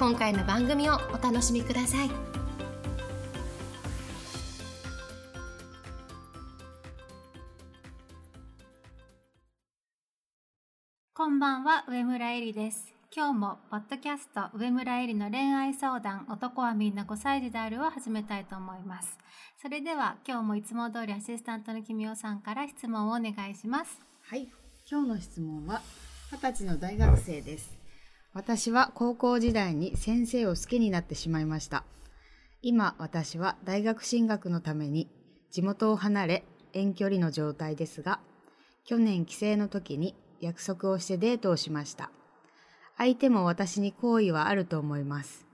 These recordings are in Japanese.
今回の番組をお楽しみくださいこんばんは、上村えりです。今日もポッドキャスト上村えりの恋愛相談男はみんな5歳児であるを始めたいと思います。それでは今日もいつも通りアシスタントの君代さんから質問をお願いします。はい、今日の質問は二十歳の大学生です。私は高校時代に先生を好きになってしまいました。今私は大学進学のために地元を離れ遠距離の状態ですが、去年帰省の時に約束をしてデートをしました。相手も私に好意はあると思います。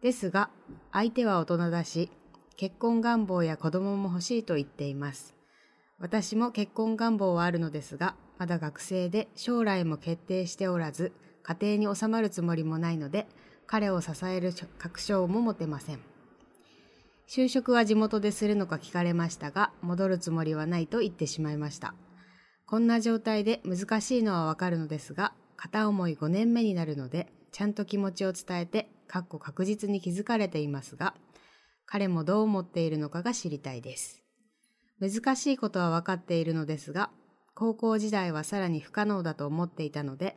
ですが、相手は大人だし、結婚願望や子供も欲しいと言っています。私も結婚願望はあるのですが、まだ学生で将来も決定しておらず、家庭に収まるつもりもないので、彼を支える確証も持てません。就職は地元でするのか聞かれましたが、戻るつもりはないと言ってしまいました。こんな状態で難しいのはわかるのですが、片思い5年目になるので、ちゃんと気持ちを伝えて、かっこ確実に気づかれていますが、彼もどう思っているのかが知りたいです。難しいことは分かっているのですが、高校時代はさらに不可能だと思っていたので、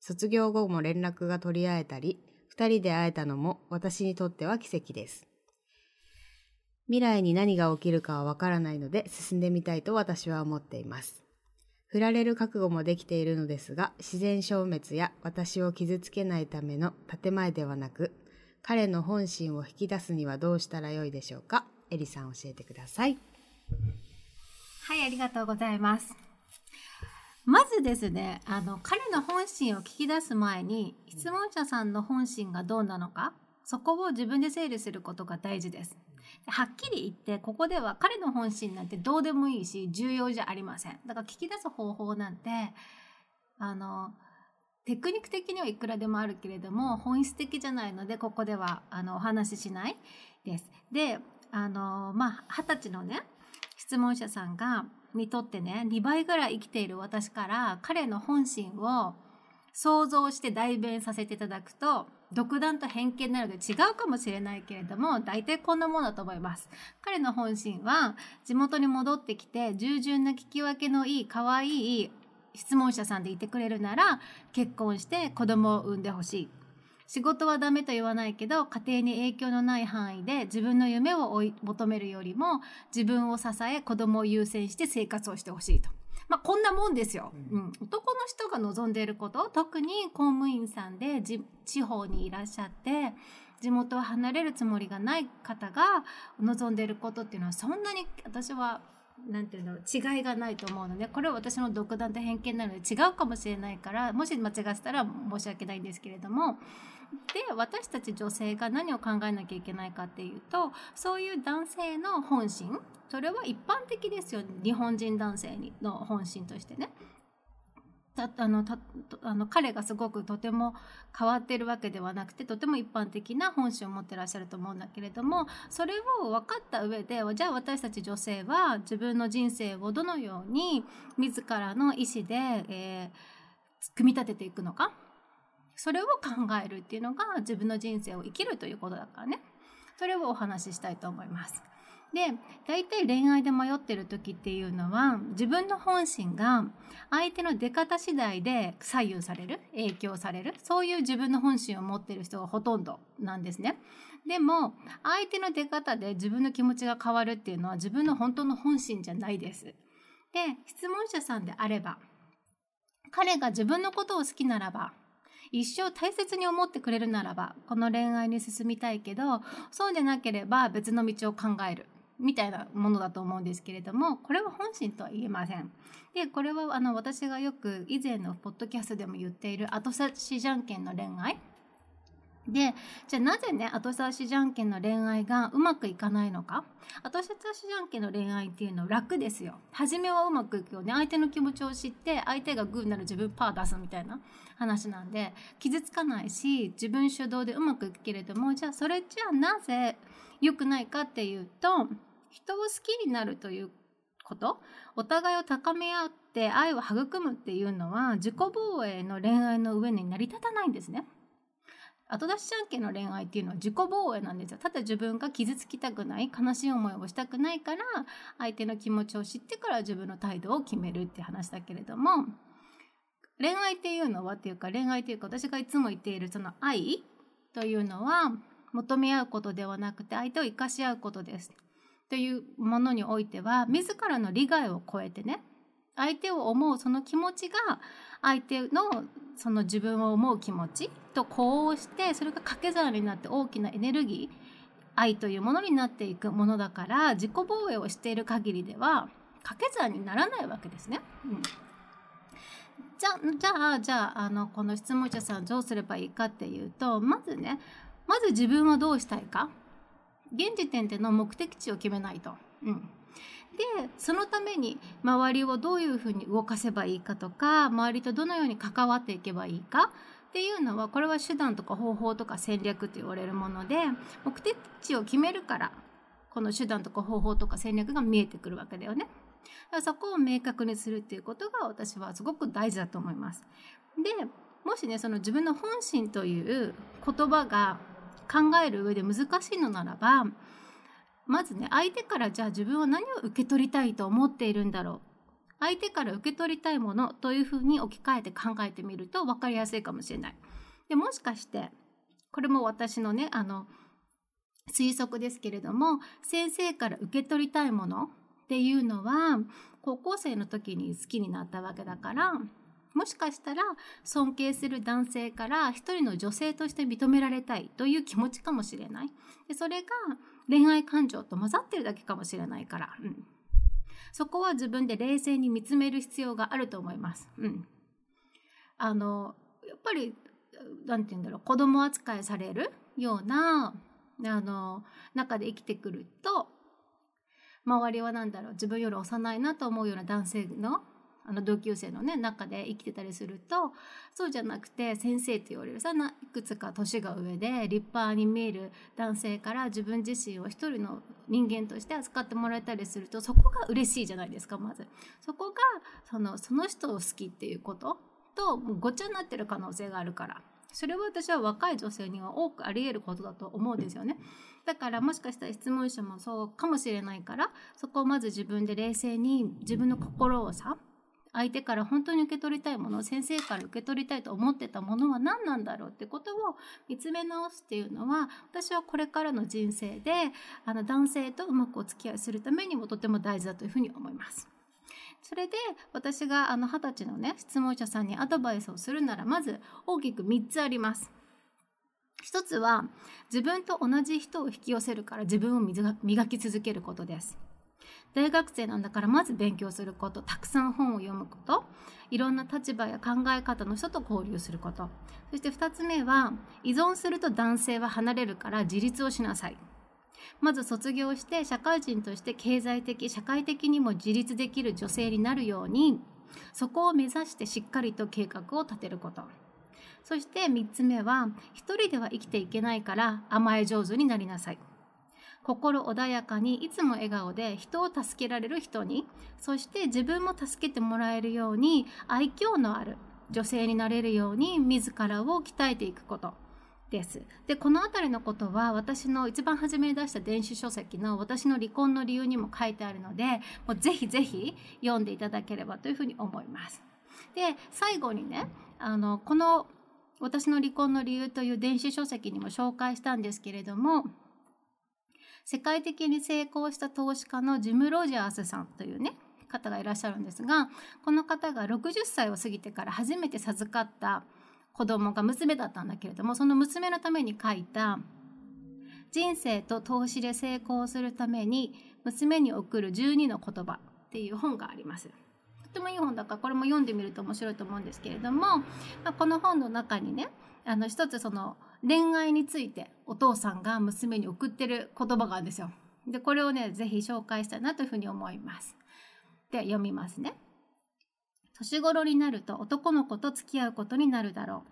卒業後も連絡が取り合えたり、二人で会えたのも私にとっては奇跡です。未来に何が起きるかはわからないので進んでみたいと私は思っています。振られる覚悟もできているのですが、自然消滅や私を傷つけないための建前ではなく、彼の本心を引き出すにはどうしたらよいでしょうか？エリさん教えてください。はい、ありがとうございます。まずですね、あの、彼の本心を聞き出す前に、質問者さんの本心がどうなのか、そこを自分で整理することが大事です。はっきり言って、ここでは彼の本心なんてどうでもいいし、重要じゃありません。だから聞き出す方法なんて、あの、テクニック的にはいくらでもあるけれども、本質的じゃないので、ここでは、あの、お話ししないです。で、あの、まあ、二十歳のね、質問者さんが、にとってね、2倍ぐらい生きている私から、彼の本心を想像して代弁させていただくと、独断と偏見なので違うかもしれないけれども、大体こんなものだと思います。彼の本心は、地元に戻ってきて、従順な聞き分けのいい、可愛い質問者さんでいてくれるなら、結婚して子供を産んでほしい。仕事はダメと言わないけど、家庭に影響のない範囲で自分の夢を追い求めるよりも、自分を支え、子供を優先して生活をしてほしいと。まあ、こんなもんですよ。うん。男の人が望んでいること、特に公務員さんでじ地方にいらっしゃって、地元を離れるつもりがない方が望んでいることっていうのは、そんなに私はなんていうの違いがないと思うのでこれは私の独断と偏見なので違うかもしれないからもし間違ってたら申し訳ないんですけれどもで私たち女性が何を考えなきゃいけないかっていうとそういう男性の本心それは一般的ですよ日本人男性の本心としてね。たあのたあの彼がすごくとても変わってるわけではなくてとても一般的な本心を持ってらっしゃると思うんだけれどもそれを分かった上でじゃあ私たち女性は自分の人生をどのように自らの意思で、えー、組み立てていくのか？それを考えるっていうのが自分の人生を生きるということだからねそれをお話ししたいと思います。で大体恋愛で迷ってる時っていうのは自分の本心が相手の出方次第で左右される影響されるそういう自分の本心を持ってる人がほとんどなんですね。でも相手の出方で自分の気持ちが変わるっていうのは自分の本当の本心じゃないです。で質問者さんであれば彼が自分のことを好きならば一生大切に思ってくれるならばこの恋愛に進みたいけどそうでなければ別の道を考えるみたいなものだと思うんですけれどもこれは本心とは言えません。でこれはあの私がよく以前のポッドキャストでも言っている後差しじゃんけんの恋愛でじゃあなぜね後差しじゃんけんの恋愛がうまくいかないのか？後差しじゃんけんの恋愛っていうのは楽ですよ。初めはうまくいくよね。相手の気持ちを知って相手がグーになる自分パー出すみたいな話なんで傷つかないし自分主導でうまくいくけれどもじゃあそれじゃあなぜ良くないかっていうと人を好きになるということ？お互いを高め合って愛を育むっていうのは自己防衛の恋愛の上に成り立たないんですね。後出しじゃんけんの恋愛っていうのは自己防衛なんですよ。ただ自分が傷つきたくない、悲しい思いをしたくないから、相手の気持ちを知ってから自分の態度を決めるって話だけれども、恋愛っていうのはっていうか恋愛っていうか私がいつも言っているその愛というのは求め合うことではなくて相手を生かし合うことです。というものにおいては自らの利害を超えてね相手を思うその気持ちが相手のその自分を思う気持ちと呼応してそれが掛け算になって大きなエネルギー愛というものになっていくものだから自己防衛をしている限りでは掛け算にならないわけですね。うんじゃじゃあじゃああのこの質問者さんどうすればいいかっていうとまずねまず自分はどうしたいか現時点での目的地を決めないと。うんそのために周りをどういうふうに動かせばいいかとか周りとどのように関わっていけばいいかっていうのはこれは手段とか方法とか戦略と言われるもので目的地を決めるからこの手段とか方法とか戦略が見えてくるわけだよね。そこを明確にするっていうことが私はすごく大事だと思います。でもしねその自分の本心という言葉が考える上で難しいのならばまずね相手からじゃあ自分は何を受け取りたいと思っているんだろう相手から受け取りたいものというふうに置き換えて考えてみると分かりやすいかもしれない。でもしかしてこれも私のねあの推測ですけれども先生から受け取りたいものっていうのは高校生の時に好きになったわけだからもしかしたら尊敬する男性から一人の女性として認められたいという気持ちかもしれない。でそれが恋愛感情と混ざってるだけかもしれないから、うん、そこは自分で冷静に見つめる必要があると思います。うん、あのやっぱり何て言うんだろう。子供扱いされるようなあの中で生きてくると周りは何だろう。自分より幼いなと思うような男性のあの同級生のね中で生きてたりするとそうじゃなくて先生って言われるさいくつか年が上で立派に見える男性から自分自身を一人の人間として扱ってもらえたりするとそこが嬉しいじゃないですかまず。そこがそのその人を好きっていうことともうごっちゃになってる可能性があるから。それは私は若い女性には多くあり得ることだと思うんですよね。だからもしかしたら質問者もそうかもしれないからそこをまず自分で冷静に自分の心をさ相手から本当に受け取りたいもの先生から受け取りたいと思ってたものは何なんだろうってことを見つめ直すっていうのは私はこれからの人生であの男性とうまくお付き合いするためにもとても大事だというふうに思います。それで私があの20歳のね質問者さんにアドバイスをするならまず大きく3つあります。一つは自分と同じ人を引き寄せるから自分を磨き続けることです。大学生なんだからまず勉強すること。たくさん本を読むこと。いろんな立場や考え方の人と交流すること。そして2つ目は依存すると男性は離れるから自立をしなさい。まず卒業して社会人として経済的社会的にも自立できる女性になるようにそこを目指してしっかりと計画を立てること。そして3つ目は一人では生きていけないから甘え上手になりなさい。心穏やかにいつも笑顔で人を助けられる人にそして自分も助けてもらえるように愛嬌のある女性になれるように自らを鍛えていくことです。でこの辺りのことは私の一番初めに出した電子書籍の私の離婚の理由にも書いてあるのでもうぜひぜひ読んでいただければというふうに思います。で最後にねあのこの私の離婚の理由という電子書籍にも紹介したんですけれども世界的に成功した投資家のジム・ロジャースさんというね方がいらっしゃるんですがこの方が60歳を過ぎてから初めて授かった子供が娘だったんだけれどもその娘のために書いた「人生と投資で成功するために娘に送る12の言葉」っていう本があります。とてもいい本だからこれも読んでみると面白いと思うんですけれども、まあ、この本の中にねあの一つその恋愛についてお父さんが娘に送ってる言葉があるんですよ。でこれをね是非紹介したいなというふうに思います。で読みますね。年頃になると男の子と付き合うことになるだろう。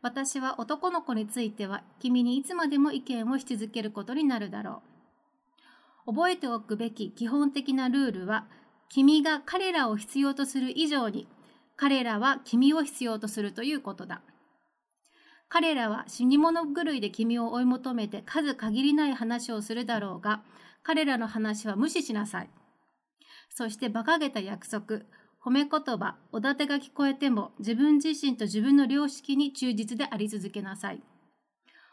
私は男の子については君にいつまでも意見をし続けることになるだろう。覚えておくべき基本的なルールは君が彼らを必要とする以上に彼らは君を必要とするということだ。彼らは死に物狂いで君を追い求めて数限りない話をするだろうが、彼らの話は無視しなさい。そして馬鹿げた約束、褒め言葉、おだてが聞こえても自分自身と自分の良識に忠実であり続けなさい。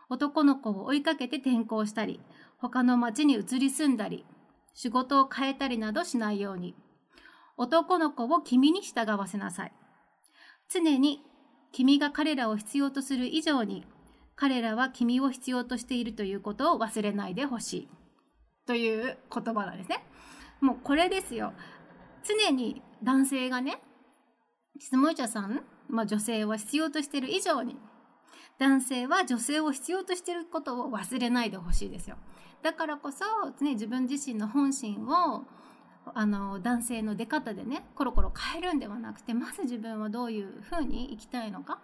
男の子を追いかけて転校したり、他の町に移り住んだり、仕事を変えたりなどしないように。男の子を君に従わせなさい。常に君が彼らを必要とする以上に彼らは君を必要としているということを忘れないでほしいという言葉なんですね。もうこれですよ。常に男性がね質問者さん、まあ、女性は必要としている以上に男性は女性を必要としていることを忘れないでほしいですよ。だからこそ、ね、自分自身の本心をあの男性の出方でねコロコロ変えるんではなくてまず自分はどういうふうに生きたいのか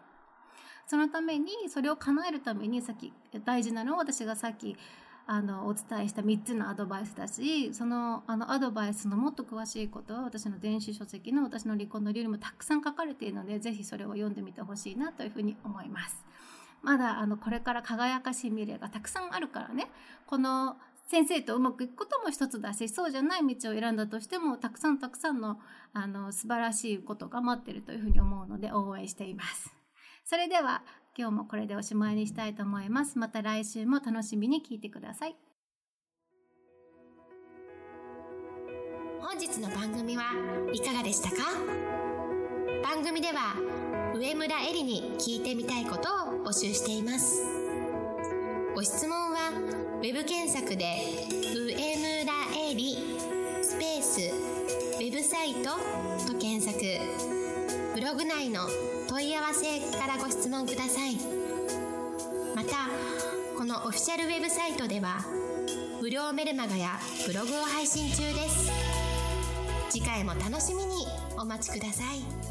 そのためにそれを叶えるためにさっき大事なのは私がさっきあのお伝えした3つのアドバイスだしそのあのアドバイスのもっと詳しいことは私の電子書籍の私の離婚の理由にもたくさん書かれているのでぜひそれを読んでみてほしいなというふうに思います。まだあのこれから輝かしい未来がたくさんあるからねこの先生とうまくいくことも一つだしそうじゃない道を選んだとしてもたくさんたくさんのあの素晴らしいことが待ってるというふうに思うので応援しています。それでは今日もこれでおしまいにしたいと思います。また来週も楽しみに聞いてください。本日の番組はいかがでしたか？番組では上村えりに聞いてみたいことを募集しています。ご質問は web 検索で「上村えり」スペース「ウェブサイト」と検索。ブログ内の問い合わせからご質問ください。またこのオフィシャルウェブサイトでは無料メルマガやブログを配信中です。次回も楽しみにお待ちください。